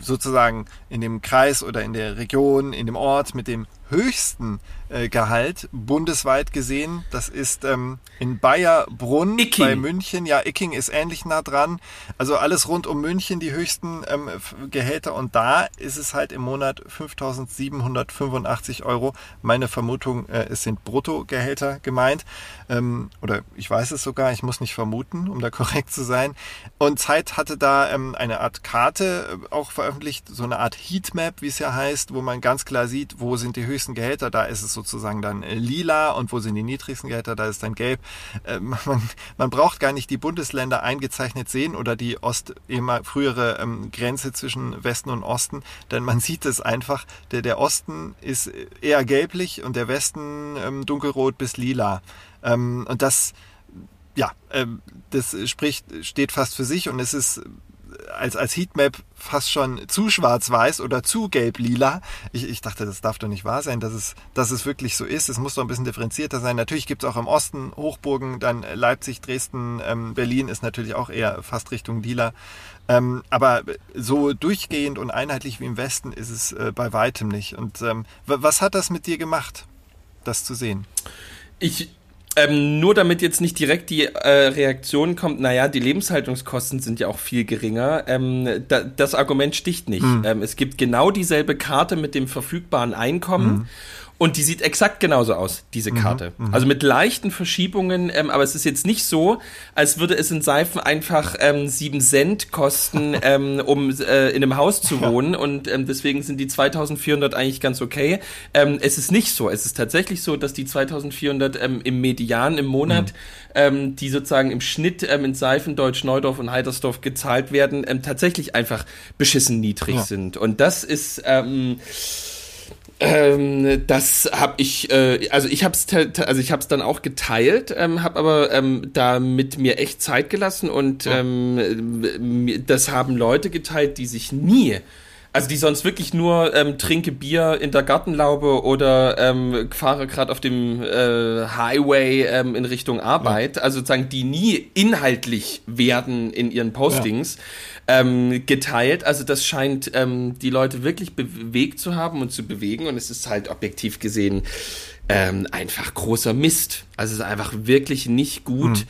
sozusagen in dem Kreis oder in der Region, in dem Ort mit dem höchsten äh, Gehalt bundesweit gesehen. Das ist ähm, in Bayerbrunn Icking. bei München. Ja, Icking ist ähnlich nah dran. Also alles rund um München die höchsten ähm, Gehälter und da ist es halt im Monat 5.785 Euro. Meine Vermutung, äh, es sind Bruttogehälter gemeint. Ähm, oder ich weiß es sogar, ich muss nicht vermuten, um da korrekt zu sein. Und Zeit hatte da ähm, eine Art Karte äh, auch veröffentlicht, so eine Art Heatmap, wie es ja heißt, wo man ganz klar sieht, wo sind die höchsten Gehälter. Da ist es sozusagen dann äh, lila und wo sind die niedrigsten Gehälter, da ist dann gelb. Äh, man, man braucht gar nicht die Bundesländer eingezeichnet sehen oder die Ost, immer frühere ähm, Grenze zwischen Westen und Osten, denn man sieht es einfach, der, der Osten ist eher gelblich und der Westen ähm, dunkelrot bis lila. Ähm, und das, ja, ähm, das spricht, steht fast für sich und es ist als, als Heatmap fast schon zu schwarz-weiß oder zu gelb-lila. Ich, ich dachte, das darf doch nicht wahr sein, dass es, dass es wirklich so ist. Es muss doch ein bisschen differenzierter sein. Natürlich gibt es auch im Osten Hochburgen, dann Leipzig, Dresden, ähm, Berlin ist natürlich auch eher fast Richtung lila. Ähm, aber so durchgehend und einheitlich wie im Westen ist es äh, bei weitem nicht. Und ähm, was hat das mit dir gemacht, das zu sehen? Ich ähm, nur damit jetzt nicht direkt die äh, Reaktion kommt, naja, die Lebenshaltungskosten sind ja auch viel geringer. Ähm, da, das Argument sticht nicht. Mhm. Ähm, es gibt genau dieselbe Karte mit dem verfügbaren Einkommen. Mhm. Und die sieht exakt genauso aus, diese mhm, Karte. Mhm, also mit leichten Verschiebungen, ähm, aber es ist jetzt nicht so, als würde es in Seifen einfach ähm, 7 Cent kosten, ähm, um äh, in einem Haus zu wohnen. Und ähm, deswegen sind die 2400 eigentlich ganz okay. Ähm, es ist nicht so. Es ist tatsächlich so, dass die 2400 ähm, im Median im Monat, mhm. ähm, die sozusagen im Schnitt ähm, in Seifen, Deutsch, Neudorf und Heidersdorf gezahlt werden, ähm, tatsächlich einfach beschissen niedrig ja. sind. Und das ist... Ähm, das habe ich, äh, also ich habe es, also ich habe es dann auch geteilt, ähm, habe aber ähm, da mit mir echt Zeit gelassen und ja. ähm, das haben Leute geteilt, die sich nie also die sonst wirklich nur ähm, trinke Bier in der Gartenlaube oder ähm, fahre gerade auf dem äh, Highway ähm, in Richtung Arbeit. Ja. Also sozusagen, die nie inhaltlich werden in ihren Postings. Ja ähm, geteilt. Also das scheint ähm, die Leute wirklich bewegt zu haben und zu bewegen und es ist halt objektiv gesehen ähm, einfach großer Mist. Also es ist einfach wirklich nicht gut, mhm.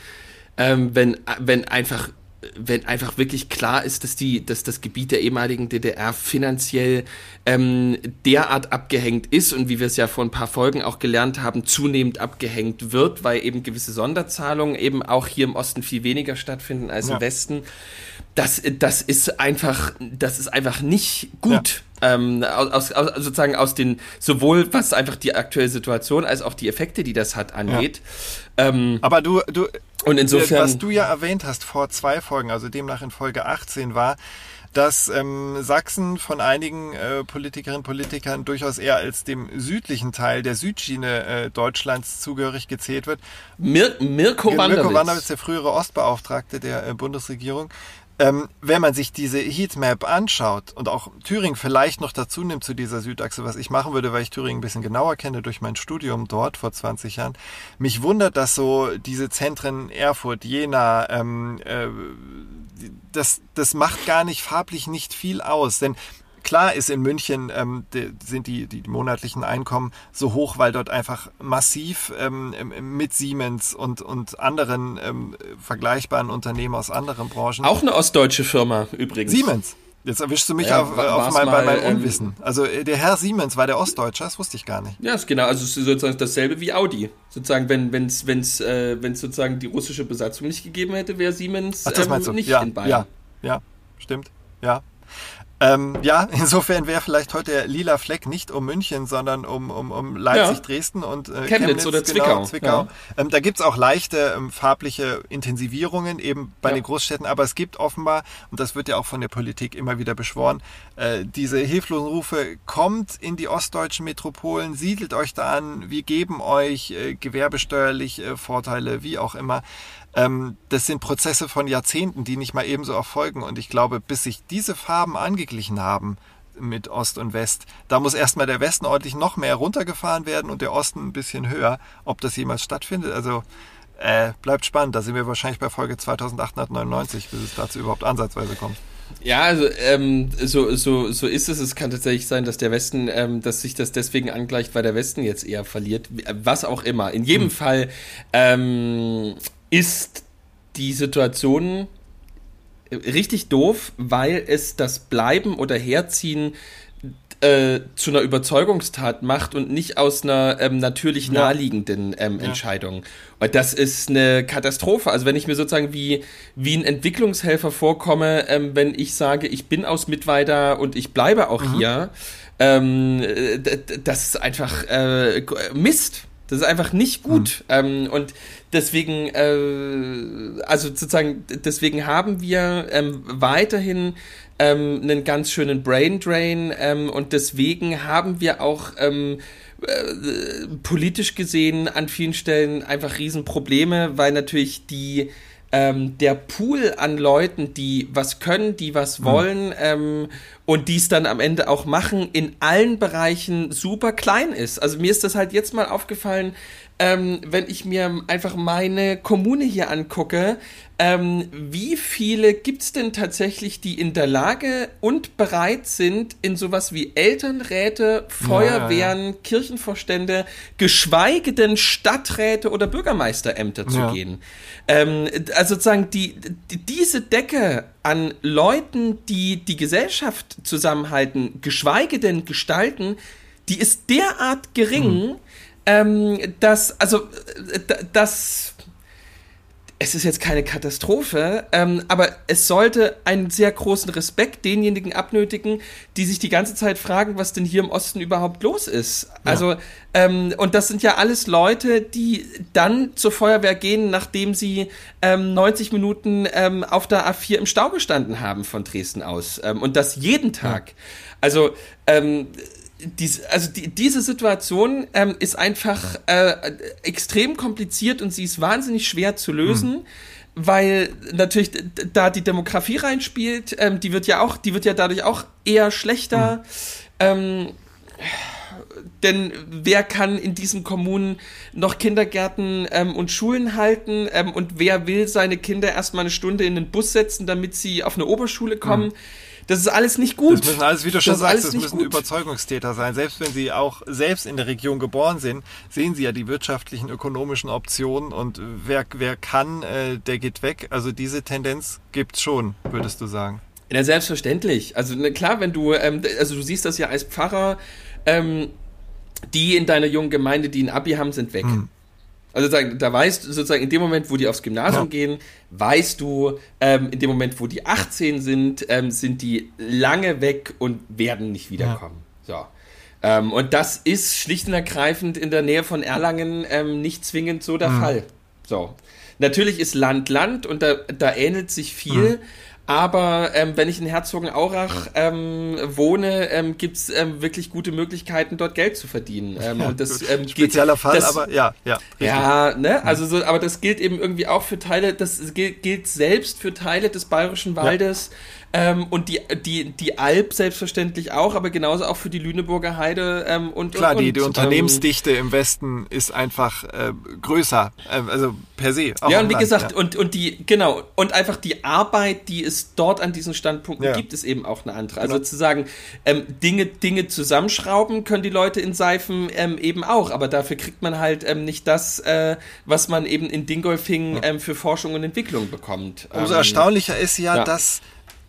ähm, wenn, wenn einfach wenn einfach wirklich klar ist, dass die, dass das Gebiet der ehemaligen DDR finanziell ähm, derart abgehängt ist und wie wir es ja vor ein paar Folgen auch gelernt haben, zunehmend abgehängt wird, weil eben gewisse Sonderzahlungen eben auch hier im Osten viel weniger stattfinden als ja. im Westen das, das ist einfach, das ist einfach nicht gut. Ja. Ähm, aus, aus, sozusagen aus den, sowohl was einfach die aktuelle Situation als auch die Effekte, die das hat, angeht. Ja. Ähm, Aber du, du, und insofern. Was du ja erwähnt hast vor zwei Folgen, also demnach in Folge 18 war, dass ähm, Sachsen von einigen äh, Politikerinnen und Politikern durchaus eher als dem südlichen Teil der Südschiene äh, Deutschlands zugehörig gezählt wird. Mir Mirko Wanderwitz. Mirko Wanderwitz, der frühere Ostbeauftragte der äh, Bundesregierung, ähm, wenn man sich diese Heatmap anschaut und auch Thüringen vielleicht noch dazu nimmt zu dieser Südachse, was ich machen würde, weil ich Thüringen ein bisschen genauer kenne durch mein Studium dort vor 20 Jahren, mich wundert, dass so diese Zentren Erfurt, Jena, ähm, äh, das, das macht gar nicht farblich nicht viel aus. Denn Klar ist in München ähm, die, sind die, die monatlichen Einkommen so hoch, weil dort einfach massiv ähm, mit Siemens und, und anderen ähm, vergleichbaren Unternehmen aus anderen Branchen. Auch eine ostdeutsche Firma übrigens. Siemens. Jetzt erwischst du mich ja, auf, auf mein, mal, bei meinem ähm, Unwissen. Also äh, der Herr Siemens war der Ostdeutsche, das wusste ich gar nicht. Ja, ist genau, also sozusagen dasselbe wie Audi. Sozusagen, wenn es wenn's, äh, wenn's sozusagen die russische Besatzung nicht gegeben hätte, wäre Siemens Ach, ähm, nicht ja, in Bayern. Ja, ja, stimmt. Ja, ähm, ja, insofern wäre vielleicht heute der lila Fleck nicht um München, sondern um, um, um Leipzig, ja. Dresden und äh, Chemnitz, Chemnitz oder Zwickau. Genau, Zwickau. Ja. Ähm, da gibt's auch leichte ähm, farbliche Intensivierungen eben bei ja. den Großstädten, aber es gibt offenbar, und das wird ja auch von der Politik immer wieder beschworen, äh, diese hilflosen Rufe, kommt in die ostdeutschen Metropolen, siedelt euch da an, wir geben euch äh, gewerbesteuerlich äh, Vorteile, wie auch immer. Ähm, das sind Prozesse von Jahrzehnten, die nicht mal ebenso erfolgen. Und ich glaube, bis sich diese Farben angeglichen haben mit Ost und West, da muss erstmal der Westen ordentlich noch mehr runtergefahren werden und der Osten ein bisschen höher, ob das jemals stattfindet. Also äh, bleibt spannend. Da sind wir wahrscheinlich bei Folge 2899, bis es dazu überhaupt ansatzweise kommt. Ja, also ähm, so, so, so ist es. Es kann tatsächlich sein, dass der Westen, ähm, dass sich das deswegen angleicht, weil der Westen jetzt eher verliert. Was auch immer. In jedem hm. Fall ähm, ist die Situation richtig doof, weil es das Bleiben oder Herziehen äh, zu einer Überzeugungstat macht und nicht aus einer ähm, natürlich naheliegenden ähm, ja. Entscheidung. Und das ist eine Katastrophe. Also wenn ich mir sozusagen wie, wie ein Entwicklungshelfer vorkomme, ähm, wenn ich sage, ich bin aus Mittweida und ich bleibe auch mhm. hier, ähm, das ist einfach äh, Mist. Das ist einfach nicht gut. Mhm. Ähm, und deswegen, äh, also sozusagen, deswegen haben wir ähm, weiterhin ähm, einen ganz schönen Brain Drain ähm, und deswegen haben wir auch ähm, äh, politisch gesehen an vielen Stellen einfach Riesenprobleme, weil natürlich die ähm, der Pool an Leuten, die was können, die was mhm. wollen mhm. ähm, und dies dann am Ende auch machen, in allen Bereichen super klein ist. Also mir ist das halt jetzt mal aufgefallen, ähm, wenn ich mir einfach meine Kommune hier angucke, ähm, wie viele gibt es denn tatsächlich, die in der Lage und bereit sind, in sowas wie Elternräte, Feuerwehren, ja, ja. Kirchenvorstände, geschweige denn Stadträte oder Bürgermeisterämter zu ja. gehen? Ähm, also sozusagen die, die, diese Decke an Leuten, die die Gesellschaft zusammenhalten, geschweige denn gestalten, die ist derart gering, mhm ähm, dass, also, äh, dass es ist jetzt keine Katastrophe, ähm, aber es sollte einen sehr großen Respekt denjenigen abnötigen, die sich die ganze Zeit fragen, was denn hier im Osten überhaupt los ist. Ja. Also, ähm, und das sind ja alles Leute, die dann zur Feuerwehr gehen, nachdem sie ähm, 90 Minuten ähm, auf der A4 im Stau gestanden haben von Dresden aus. Ähm, und das jeden Tag. Ja. Also, ähm, dies, also die, diese Situation ähm, ist einfach äh, extrem kompliziert und sie ist wahnsinnig schwer zu lösen. Mhm weil natürlich da die Demografie reinspielt, ähm, die wird ja auch, die wird ja dadurch auch eher schlechter. Mhm. Ähm, denn wer kann in diesen Kommunen noch Kindergärten ähm, und Schulen halten ähm, und wer will seine Kinder erstmal eine Stunde in den Bus setzen, damit sie auf eine Oberschule kommen? Mhm. Das ist alles nicht gut. Das müssen alles, wie du schon das sagst, das müssen gut. Überzeugungstäter sein. Selbst wenn sie auch selbst in der Region geboren sind, sehen sie ja die wirtschaftlichen, ökonomischen Optionen und wer, wer kann, äh, der geht weg. Also diese Tendenz gibt's schon, würdest du sagen. Ja, selbstverständlich. Also ne, klar, wenn du, ähm, also du siehst das ja als Pfarrer, ähm, die in deiner jungen Gemeinde, die ein Abi haben, sind weg. Hm. Also da weißt du sozusagen in dem Moment, wo die aufs Gymnasium ja. gehen, weißt du, ähm, in dem Moment, wo die 18 sind, ähm, sind die lange weg und werden nicht wiederkommen. Ja. So. Ähm, und das ist schlicht und ergreifend in der Nähe von Erlangen ähm, nicht zwingend so der mhm. Fall. So. Natürlich ist Land Land und da, da ähnelt sich viel. Aber ähm, wenn ich in Herzogenaurach ähm, wohne, ähm, gibt's ähm, wirklich gute Möglichkeiten, dort Geld zu verdienen. Ähm, und das, ähm, Spezieller Fall, das, aber ja, ja. Richtig. Ja, ne, also so, aber das gilt eben irgendwie auch für Teile, das gilt, gilt selbst für Teile des Bayerischen Waldes. Ja ähm, und die, die, die Alp selbstverständlich auch, aber genauso auch für die Lüneburger Heide ähm, und Klar, und, die, die ähm, Unternehmensdichte im Westen ist einfach äh, größer, äh, also per se. ja, und wie Land, gesagt, ja. und, und die, genau, und einfach die Arbeit, die es dort an diesen Standpunkten ja. gibt, ist eben auch eine andere. Also genau. zu sagen, ähm, Dinge, Dinge zusammenschrauben können die Leute in Seifen ähm, eben auch, aber dafür kriegt man halt ähm, nicht das, äh, was man eben in Dingolfing ja. für Forschung und Entwicklung bekommt. Umso erstaunlicher ist ja, dass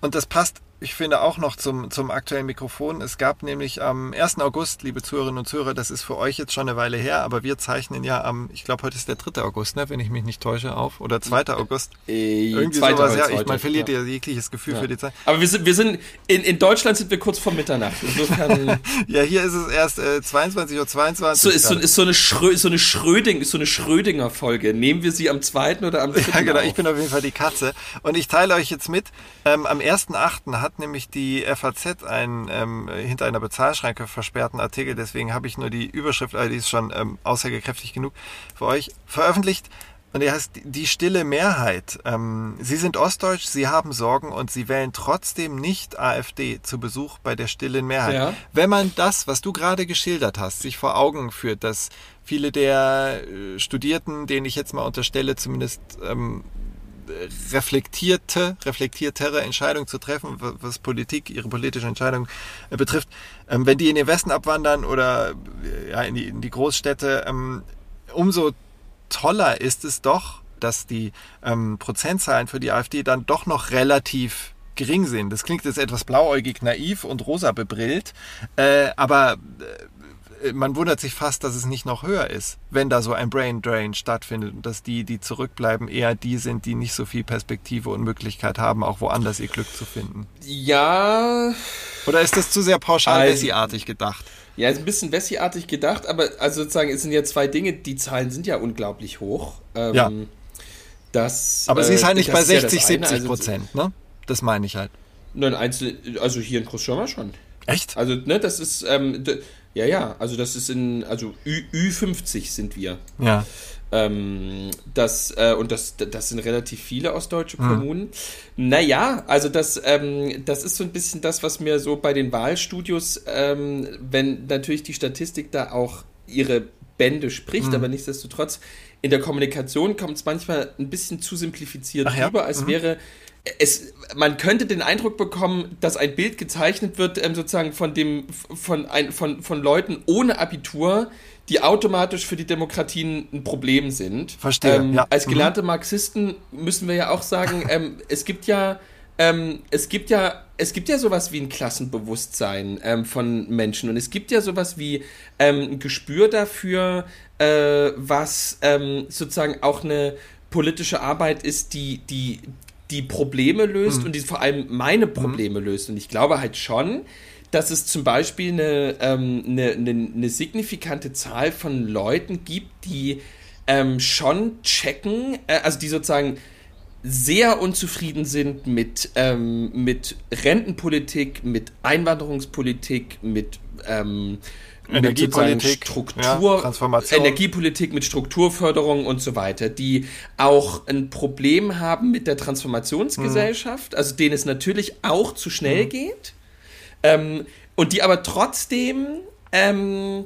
und das passt ich finde auch noch zum, zum aktuellen Mikrofon. Es gab nämlich am 1. August, liebe Zuhörerinnen und Zuhörer, das ist für euch jetzt schon eine Weile her, aber wir zeichnen ja am, ich glaube, heute ist der 3. August, ne, wenn ich mich nicht täusche, auf. Oder 2. August. Äh, Irgendwie sowas, ja. Ich, man verliert ja jegliches Gefühl ja. für die Zeit. Aber wir sind, wir sind in, in Deutschland sind wir kurz vor Mitternacht. Insofern ja, hier ist es erst äh, 22.22 Uhr. 22 so, ist, so, ist so eine, Schrö so eine, Schröding, so eine Schrödinger-Folge. Nehmen wir sie am 2. oder am 3. Ja, genau. Auf? Ich bin auf jeden Fall die Katze. Und ich teile euch jetzt mit, ähm, am 1.8. hat nämlich die FAZ einen ähm, hinter einer Bezahlschranke versperrten Artikel, deswegen habe ich nur die Überschrift, aber die ist schon ähm, aussagekräftig genug für euch, veröffentlicht. Und der heißt Die stille Mehrheit. Ähm, sie sind ostdeutsch, Sie haben Sorgen und Sie wählen trotzdem nicht AfD zu Besuch bei der stillen Mehrheit. Ja. Wenn man das, was du gerade geschildert hast, sich vor Augen führt, dass viele der äh, Studierten, denen ich jetzt mal unterstelle, zumindest ähm, reflektierte, reflektiertere Entscheidung zu treffen, was Politik, ihre politische Entscheidung äh, betrifft. Ähm, wenn die in den Westen abwandern oder äh, ja, in, die, in die Großstädte, ähm, umso toller ist es doch, dass die ähm, Prozentzahlen für die AfD dann doch noch relativ gering sind. Das klingt jetzt etwas blauäugig naiv und rosa bebrillt, äh, aber äh, man wundert sich fast, dass es nicht noch höher ist, wenn da so ein Brain Drain stattfindet und dass die, die zurückbleiben, eher die sind, die nicht so viel Perspektive und Möglichkeit haben, auch woanders ihr Glück zu finden. Ja. Oder ist das zu sehr pauschal Wessi-artig gedacht? Ja, ist ein bisschen Wessi-artig gedacht, aber also sozusagen, es sind ja zwei Dinge, die Zahlen sind ja unglaublich hoch. Ähm, ja. Das, aber äh, sie ist halt nicht bei 60, ja 70 also Prozent, also, ne? Das meine ich halt. Nein, Einzel also hier in Großschirmer schon. Echt? Also, ne, das ist, ähm, ja, ja, also das ist in, also Ü, Ü50 sind wir. Ja. Ähm, das, äh, und das, das sind relativ viele ostdeutsche hm. Kommunen. Mhm. Naja, also das, ähm, das ist so ein bisschen das, was mir so bei den Wahlstudios, ähm, wenn natürlich die Statistik da auch ihre Bände spricht, mhm. aber nichtsdestotrotz in der Kommunikation kommt es manchmal ein bisschen zu simplifiziert Ach rüber, ja? als mhm. wäre es, man könnte den Eindruck bekommen, dass ein Bild gezeichnet wird, ähm, sozusagen von dem, von, ein, von, von Leuten ohne Abitur, die automatisch für die Demokratien ein Problem sind. Verstehe. Ähm, ja. Als mhm. gelernte. Marxisten müssen wir ja auch sagen, ähm, es gibt ja, ähm, es gibt ja, es gibt ja sowas wie ein Klassenbewusstsein ähm, von Menschen und es gibt ja sowas wie ähm, ein Gespür dafür, äh, was sozusagen auch eine politische Arbeit ist, die, die, die Probleme löst mhm. und die vor allem meine Probleme mhm. löst. Und ich glaube halt schon, dass es zum Beispiel eine, ähm, eine, eine, eine, signifikante Zahl von Leuten gibt, die ähm, schon checken, äh, also die sozusagen sehr unzufrieden sind mit, ähm, mit Rentenpolitik, mit Einwanderungspolitik, mit ähm, Energiepolitik, Struktur, ja, Transformation. Energiepolitik mit Strukturförderung und so weiter, die auch ein Problem haben mit der Transformationsgesellschaft, mhm. also denen es natürlich auch zu schnell mhm. geht, ähm, und die aber trotzdem, ähm,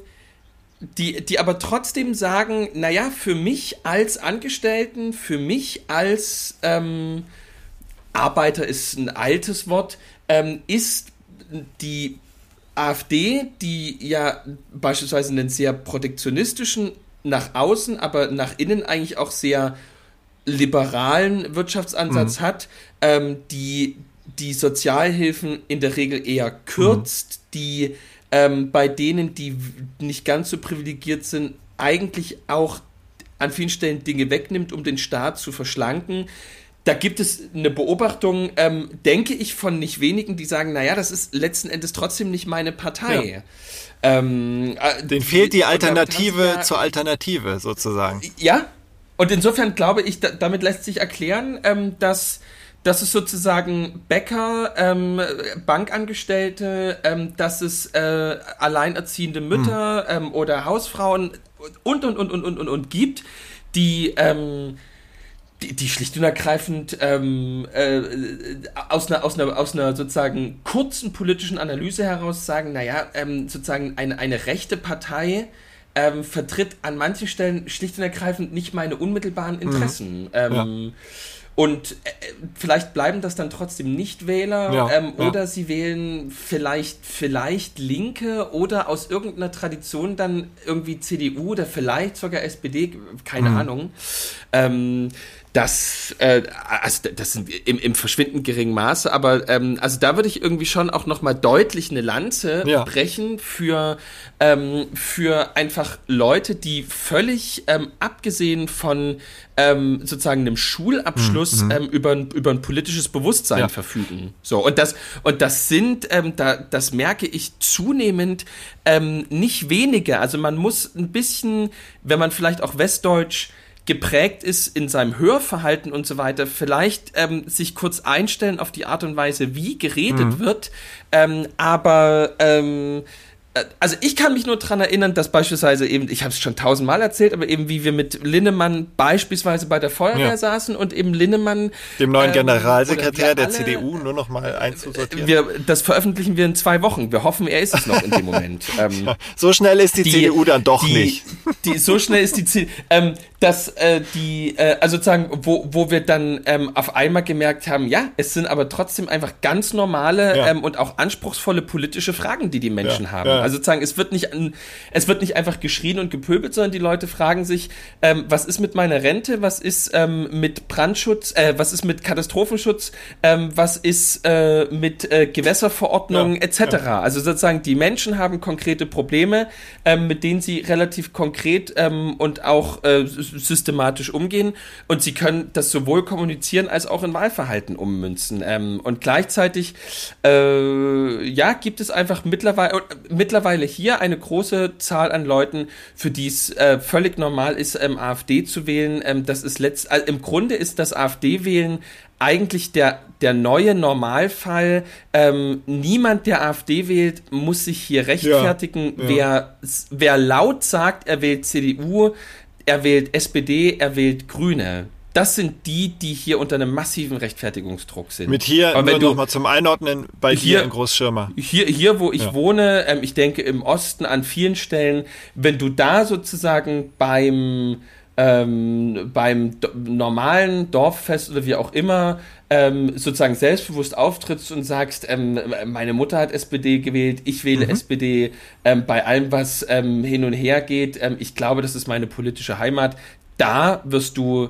die, die aber trotzdem sagen, naja, für mich als Angestellten, für mich als ähm, Arbeiter ist ein altes Wort, ähm, ist die AfD, die ja beispielsweise einen sehr protektionistischen, nach außen, aber nach innen eigentlich auch sehr liberalen Wirtschaftsansatz mhm. hat, ähm, die die Sozialhilfen in der Regel eher kürzt, mhm. die ähm, bei denen, die nicht ganz so privilegiert sind, eigentlich auch an vielen Stellen Dinge wegnimmt, um den Staat zu verschlanken da gibt es eine Beobachtung, ähm, denke ich, von nicht wenigen, die sagen, naja, das ist letzten Endes trotzdem nicht meine Partei. Ja. Ähm, äh, Den fehlt die Alternative ja, zur Alternative sozusagen. Ja, und insofern glaube ich, da, damit lässt sich erklären, ähm, dass dass es sozusagen Bäcker, ähm, Bankangestellte, ähm, dass es äh, alleinerziehende Mütter Hm. ähm, oder Hausfrauen und und und und und und, und gibt, die ähm, die, die schlicht und ergreifend ähm, äh, aus, einer, aus, einer, aus einer sozusagen kurzen politischen Analyse heraus sagen, naja, ähm, sozusagen eine, eine rechte Partei ähm, vertritt an manchen Stellen schlicht und ergreifend nicht meine unmittelbaren Interessen. Ähm, Und äh, vielleicht bleiben das dann trotzdem Nichtwähler Ja, ähm, ja. oder sie wählen vielleicht, vielleicht Linke oder aus irgendeiner Tradition dann irgendwie CDU oder vielleicht sogar SPD, keine Ahnung. Ähm, das, äh, also das sind im, im verschwindend geringen Maße, aber ähm, also da würde ich irgendwie schon auch nochmal deutlich eine Lanze Ja. brechen für, ähm, für einfach Leute, die völlig ähm, abgesehen von ähm, sozusagen einem Schulabschluss ähm, über, ein, über ein politisches Bewusstsein Ja. verfügen. So, und das, und das sind, ähm, da, das merke ich zunehmend ähm, nicht wenige. Also man muss ein bisschen, wenn man vielleicht auch westdeutsch geprägt ist in seinem Hörverhalten und so weiter, vielleicht ähm, sich kurz einstellen auf die Art und Weise, wie geredet wird. Ähm, aber ähm, äh, also ich kann mich nur dran erinnern, dass beispielsweise eben, ich habe es schon tausendmal erzählt, aber eben wie wir mit Linnemann beispielsweise bei der Feuerwehr Ja. saßen und eben Linnemann Dem neuen ähm, Generalsekretär der alle- CDU nur noch mal einzusortieren. wir, das veröffentlichen wir in zwei Wochen. Wir hoffen, er ist es noch in dem Moment. Ähm, so schnell ist die, CDU dann doch die, nicht. Die, so schnell ist die CDU. Ähm, dass äh, die, äh, also sozusagen, wo, wo wir dann ähm, auf einmal gemerkt haben, ja, es sind aber trotzdem einfach ganz normale Ja. ähm, und auch anspruchsvolle politische Fragen, die die Menschen Ja, haben. ja. Also sozusagen, es wird nicht, an, es wird nicht einfach geschrien und gepöbelt, sondern die Leute fragen sich, ähm, was ist mit meiner Rente, was ist ähm, mit Brandschutz, äh, was ist mit Katastrophenschutz, ähm, was ist äh, mit äh, Gewässerverordnungen Ja, etc. Also sozusagen, die Menschen haben konkrete Probleme, ähm, mit denen sie relativ konkret ähm, und auch äh, systematisch umgehen und sie können das sowohl kommunizieren als auch in Wahlverhalten ummünzen. Ähm, und gleichzeitig, äh, ja, gibt es einfach mittlerweile, äh, mittlerweile hier eine große Zahl an Leuten, für die es äh, völlig normal ist, ähm, AfD zu wählen. Ähm, das ist letzt, also im Grunde ist das AfD-Wählen eigentlich der, der neue Normalfall. Ähm, niemand, der AfD wählt, muss sich hier rechtfertigen. ja. Wer, wer laut sagt, er wählt CDU, er wählt SPD, er wählt Grüne. Das sind die, die hier unter einem massiven Rechtfertigungsdruck sind. Mit hier Aber nur wenn du- noch mal zum Einordnen bei dir Hier- in Großschirmer. hier, hier, wo ich Ja. wohne, ähm, ich denke im Osten an vielen Stellen, wenn du da sozusagen beim ähm, beim normalen Dorffest oder wie auch immer ähm, sozusagen selbstbewusst auftrittst und sagst, ähm, meine Mutter hat SPD gewählt, ich wähle Mhm. SPD, ähm, bei allem, was ähm, hin und her geht, ähm, ich glaube, das ist meine politische Heimat, da wirst du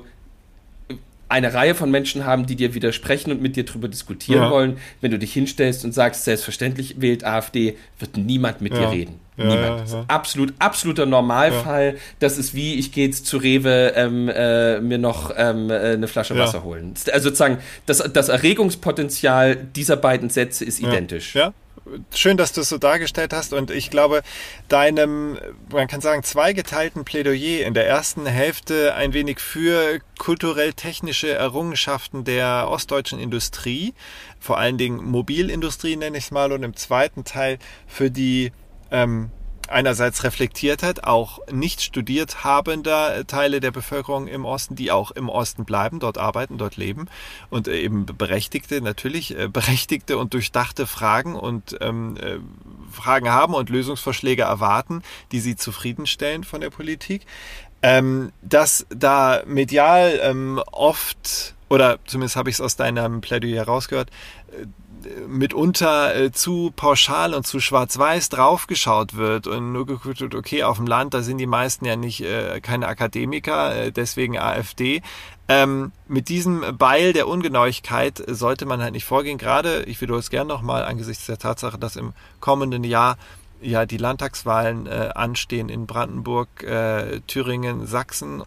eine Reihe von Menschen haben, die dir widersprechen und mit dir darüber diskutieren Ja. wollen. Wenn du dich hinstellst und sagst, selbstverständlich wählt AfD, wird niemand mit Ja. dir reden. Ja, niemand. Absolut, absoluter Normalfall. Das ist wie, ich gehe jetzt zu Rewe ähm, äh, mir noch ähm, äh, eine Flasche. Wasser holen. Also sozusagen, das, das Erregungspotenzial dieser beiden Sätze ist identisch. Ja. Schön, dass du es so dargestellt hast. Und ich glaube, deinem, man kann sagen, zweigeteilten Plädoyer in der ersten Hälfte ein wenig für kulturell-technische Errungenschaften der ostdeutschen Industrie, vor allen Dingen Mobilindustrie nenne ich es mal, und im zweiten Teil für die ähm, einerseits Reflektiertheit auch nicht studiert habender Teile der Bevölkerung im Osten, die auch im Osten bleiben, dort arbeiten, dort leben und äh, eben berechtigte, natürlich äh, berechtigte und durchdachte Fragen und ähm, äh, Fragen haben und Lösungsvorschläge erwarten, die sie zufriedenstellen von der Politik. Ähm, dass da medial ähm, oft, oder zumindest habe ich es aus deinem Plädoyer herausgehört, mitunter äh, zu pauschal und zu schwarz-weiß draufgeschaut wird und nur geguckt wird, okay, auf dem Land, da sind die meisten ja nicht äh, keine Akademiker, äh, deswegen AfD. Ähm, mit diesem Beil der Ungenauigkeit sollte man halt nicht vorgehen. Gerade, ich wiederhole es gerne nochmal, angesichts der Tatsache, dass im kommenden Jahr ja die Landtagswahlen äh, anstehen in Brandenburg, äh, Thüringen, Sachsen.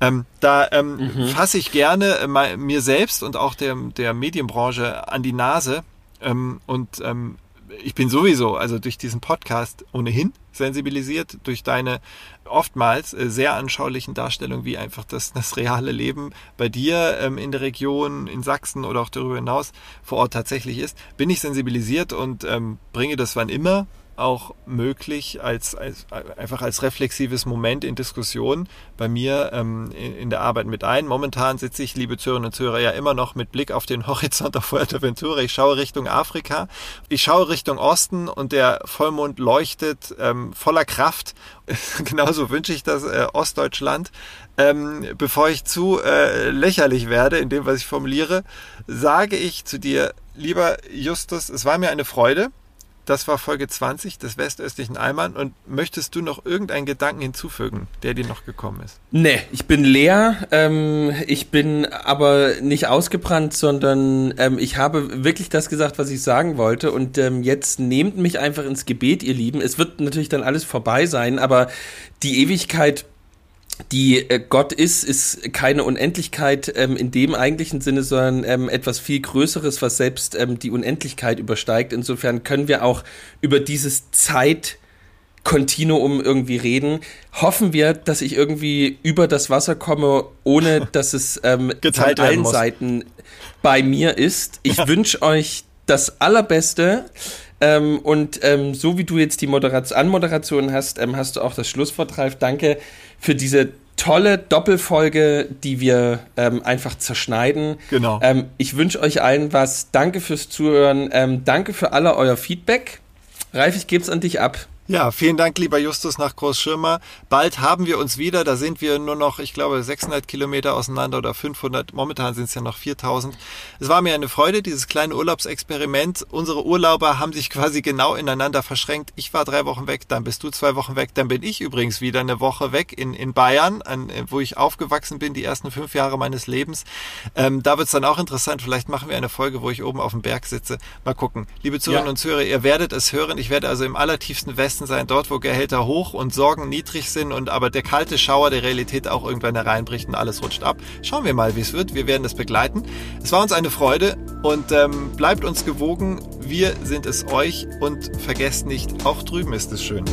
Ähm, da ähm, fasse ich gerne äh, mir selbst und auch der, der Medienbranche an die Nase ähm, und ähm, ich bin sowieso, also durch diesen Podcast ohnehin sensibilisiert, durch deine oftmals äh, sehr anschaulichen Darstellungen, wie einfach das, das reale Leben bei dir ähm, in der Region, in Sachsen oder auch darüber hinaus vor Ort tatsächlich ist, bin ich sensibilisiert und ähm, bringe das wann immer auch möglich als, als einfach als reflexives Moment in Diskussion bei mir ähm, in, in, der Arbeit mit ein. Momentan sitze ich, liebe Zuhörerinnen und Zuhörer, ja immer noch mit Blick auf den Horizont auf Fuerteventura. Ich schaue Richtung Afrika, ich schaue Richtung Osten und der Vollmond leuchtet ähm, voller Kraft. Genauso wünsche ich das äh, Ostdeutschland. Ähm, bevor ich zu äh, lächerlich werde in dem, was ich formuliere, sage ich zu dir, lieber Justus, es war mir eine Freude das war Folge 20 des westöstlichen Alman. Und möchtest du noch irgendeinen Gedanken hinzufügen, der dir noch gekommen ist? Nee, ich bin leer. Ähm, ich bin aber nicht ausgebrannt, sondern ähm, ich habe wirklich das gesagt, was ich sagen wollte. Und ähm, jetzt nehmt mich einfach ins Gebet, ihr Lieben. Es wird natürlich dann alles vorbei sein, aber die Ewigkeit die äh, Gott ist, ist keine Unendlichkeit ähm, in dem eigentlichen Sinne, sondern ähm, etwas viel Größeres, was selbst ähm, die Unendlichkeit übersteigt. Insofern können wir auch über dieses Zeitkontinuum irgendwie reden. Hoffen wir, dass ich irgendwie über das Wasser komme, ohne dass es ähm, von allen Seiten bei mir ist. Ich wünsche euch das Allerbeste. Ähm, und ähm, so wie du jetzt die Moderation, Anmoderation hast, ähm, hast du auch das Schlusswort, Ralf. Danke für diese tolle Doppelfolge, die wir ähm, einfach zerschneiden. Genau. Ähm, ich wünsche euch allen was. Danke fürs Zuhören. Ähm, danke für alle euer Feedback. Ralf, ich gebe es an dich ab. Ja, vielen Dank, lieber Justus nach Großschirmer. Bald haben wir uns wieder. Da sind wir nur noch, ich glaube, 600 Kilometer auseinander oder 500. Momentan sind es ja noch 4000. Es war mir eine Freude, dieses kleine Urlaubsexperiment. Unsere Urlauber haben sich quasi genau ineinander verschränkt. Ich war drei Wochen weg, dann bist du zwei Wochen weg, dann bin ich übrigens wieder eine Woche weg in, in Bayern, an, wo ich aufgewachsen bin, die ersten fünf Jahre meines Lebens. Ähm, da wird es dann auch interessant. Vielleicht machen wir eine Folge, wo ich oben auf dem Berg sitze. Mal gucken. Liebe Zuhörerinnen ja. und Zuhörer, ihr werdet es hören. Ich werde also im allertiefsten Westen Westen sein, dort wo Gehälter hoch und Sorgen niedrig sind und aber der kalte Schauer der Realität auch irgendwann hereinbricht und alles rutscht ab. Schauen wir mal, wie es wird. Wir werden es begleiten. Es war uns eine Freude und ähm, bleibt uns gewogen. Wir sind es euch und vergesst nicht, auch drüben ist es schön.